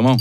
mal.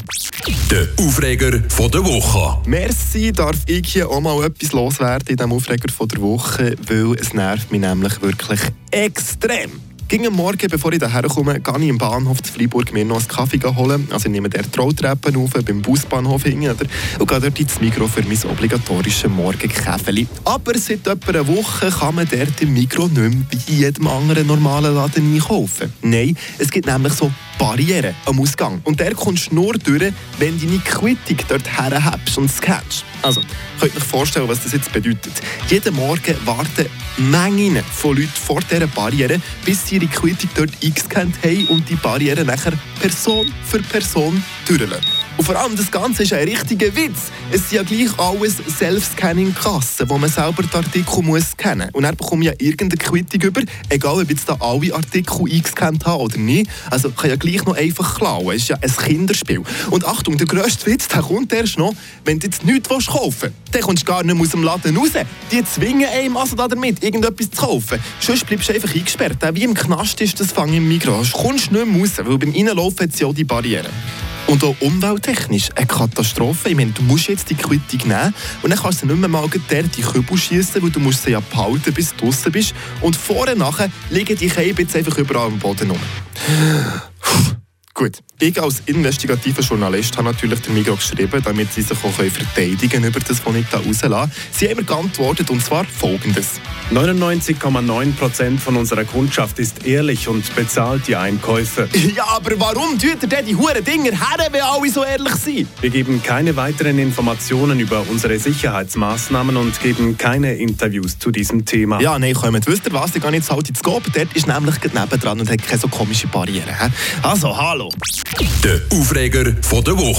Der Aufreger von der Woche. Merci, darf ich hier auch mal etwas loswerden in diesem Aufreger von der Woche, weil es nervt mich nämlich wirklich extrem. Gegen Morgen, bevor ich daher komme, gehe ich im Bahnhof zu Freiburg mir noch einen Kaffee holen. Also ich nehme der Trolltreppen auf, beim Busbahnhof hin, oder? und gehe dort ins Mikro für mein obligatorisches Morgenkäffeli. Aber seit etwa einer Woche kann man dort im Mikro nicht mehr in jedem anderen normalen Laden einkaufen. Nein, es gibt nämlich so Barrieren am Ausgang. Und der kommst nur durch, wenn du deine Quittung dort herhebst und scannst. Also, könnt ihr euch vorstellen, was das jetzt bedeutet. Jeden Morgen warten Mengen von Leuten vor dieser Barriere, bis sie ihre Quittung dort eingescannt haben und die Barriere nachher Person für Person durchlassen. Und vor allem, das Ganze ist ein richtiger Witz. Es sind ja gleich alles Self-Scanning-Kassen, wo man selber die Artikel muss scannen muss. Und dann bekomme ich ja irgendeine Quittung über, egal ob jetzt da alle Artikel eingescannt habe oder nicht. Also kann ja gleich noch einfach klauen. Es ist ja ein Kinderspiel. Und Achtung, der grösste Witz, der kommt erst noch, wenn du jetzt nichts kaufen willst. Dann kommst du gar nicht mehr aus dem Laden raus. Die zwingen einem also damit, irgendetwas zu kaufen. Sonst bleibst du einfach eingesperrt. Wie im Knast ist das Fang im Migros. Kommst nicht mehr raus, weil beim Reinlaufen hat es ja die Barriere. Und auch umwelttechnisch eine Katastrophe. Ich meine, du musst jetzt die Quittung nehmen und dann kannst du nicht mehr mal der die Kübel schießen, weil du musst sie ja behalten, bis du draußen bist. Und vorne nachher liegen die Käbe jetzt einfach überall am Boden rum. Gut, ich als investigativer Journalist habe natürlich den Migros geschrieben, damit sie sich auch verteidigen können über das, was ich da rauslasse. Sie haben mir geantwortet und zwar folgendes. 99,9% von unserer Kundschaft ist ehrlich und bezahlt die Einkäufe. Ja, aber warum tut ihr denn die huren Dinger her, wenn alle so ehrlich sind? Wir geben keine weiteren Informationen über unsere Sicherheitsmaßnahmen und geben keine Interviews zu diesem Thema. Ja, nein, kommt. Wisst ihr was? Ich gehe jetzt halt ins Scope. Dort ist nämlich nebendran und hat keine so komische Barriere. Also, hallo. Der Aufreger von der Woche.